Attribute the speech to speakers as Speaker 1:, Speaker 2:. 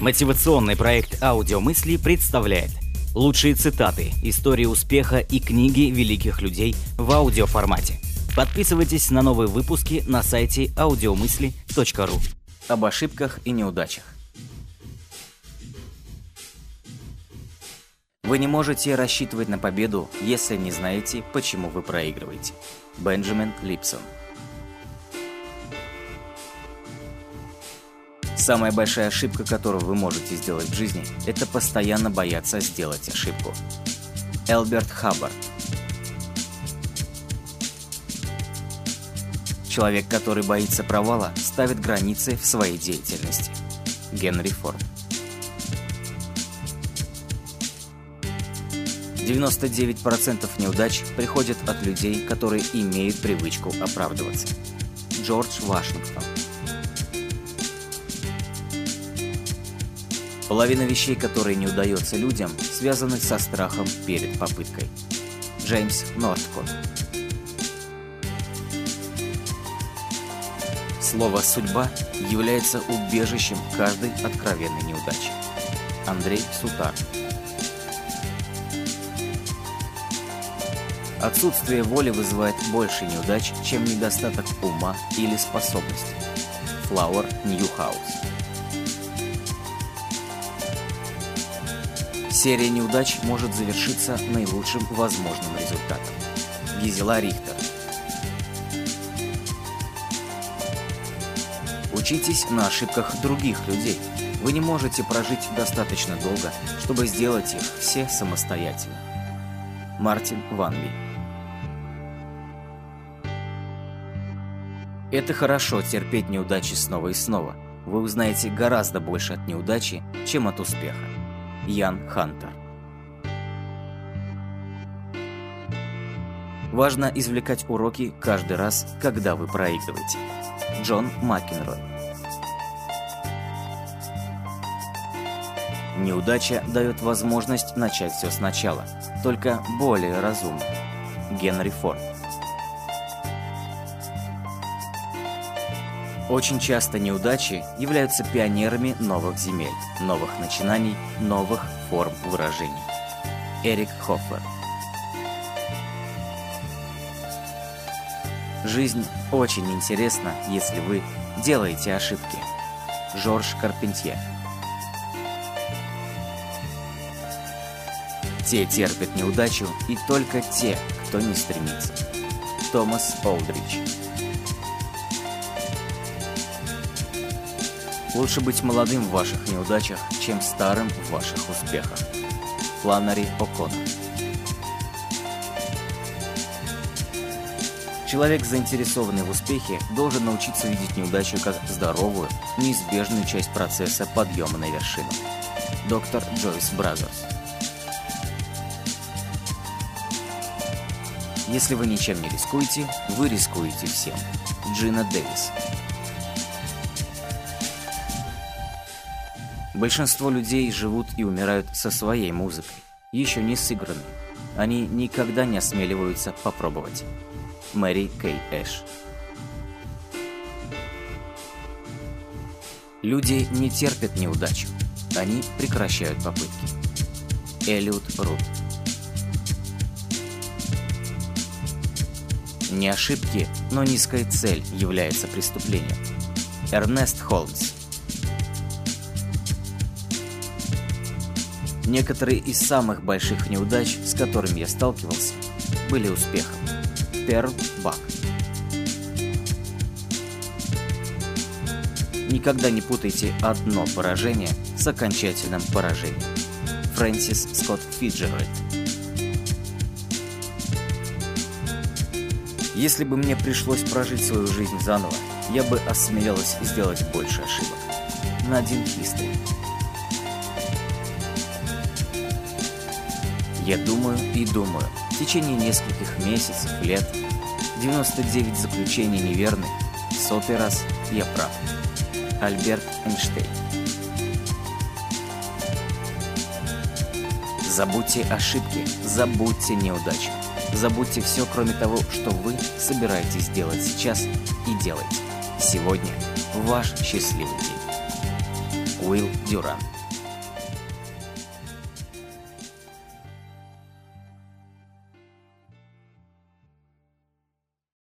Speaker 1: Мотивационный проект «Аудиомысли» представляет лучшие цитаты, истории успеха и книги великих людей в аудиоформате. Подписывайтесь на новые выпуски на сайте audiomысли.ру об ошибках и неудачах. Вы не можете рассчитывать на победу, если не знаете, почему вы проигрываете. Бенджамин Липсон Самая большая ошибка, которую вы можете сделать в жизни, это постоянно бояться сделать ошибку. Элберт Хаббард Человек, который боится провала, ставит границы в своей деятельности. Генри Форд 99% неудач приходят от людей, которые имеют привычку оправдываться. Джордж Вашингтон Половина вещей, которые не удается людям, связаны со страхом перед попыткой. Джеймс Норткот Слово «судьба» является убежищем каждой откровенной неудачи. Андрей Сутар Отсутствие воли вызывает больше неудач, чем недостаток ума или способностей. Флауэр Ньюхаус Серия неудач может завершиться наилучшим возможным результатом. Гизела Рихтер Учитесь на ошибках других людей. Вы не можете прожить достаточно долго, чтобы сделать их все самостоятельно. Мартин Ванби Это хорошо терпеть неудачи снова и снова. Вы узнаете гораздо больше от неудачи, чем от успеха. Ян Хантер. Важно извлекать уроки каждый раз, когда вы проигрываете. Джон Макенрой. Неудача дает возможность начать все сначала, только более разумно. Генри Форд. Очень часто неудачи являются пионерами новых земель, новых начинаний, новых форм выражения. Эрик Хоффер Жизнь очень интересна, если вы делаете ошибки. Жорж Карпентье Те терпят неудачу, и только те, кто не стремится. Томас Олдрич Лучше быть молодым в ваших неудачах, чем старым в ваших успехах. Фланнери О'Коннор Человек, заинтересованный в успехе, должен научиться видеть неудачу как здоровую, неизбежную часть процесса подъема на вершину. Доктор Джойс Бразерс Если вы ничем не рискуете, вы рискуете всем. Джина Дэвис Большинство людей живут и умирают со своей музыкой, еще не сыгранной. Они никогда не осмеливаются попробовать. Мэри Кей Эш Люди не терпят неудачу, они прекращают попытки. Элиот Рут Не ошибки, но низкая цель является преступлением. Эрнест Холмс Некоторые из самых больших неудач, с которыми я сталкивался, были успехом. Перл Бак Никогда не путайте одно поражение с окончательным поражением. Фрэнсис Скотт Фиджеральд Если бы мне пришлось прожить свою жизнь заново, я бы осмелилась сделать больше ошибок. Надин Хистри Я думаю и думаю. В течение нескольких месяцев, лет. 99 заключений неверны. Сотый раз я прав. Альберт Эйнштейн Забудьте ошибки, забудьте неудачи. Забудьте все, кроме того, что вы собираетесь делать сейчас и делайте. Сегодня ваш счастливый день. Уилл Дюран.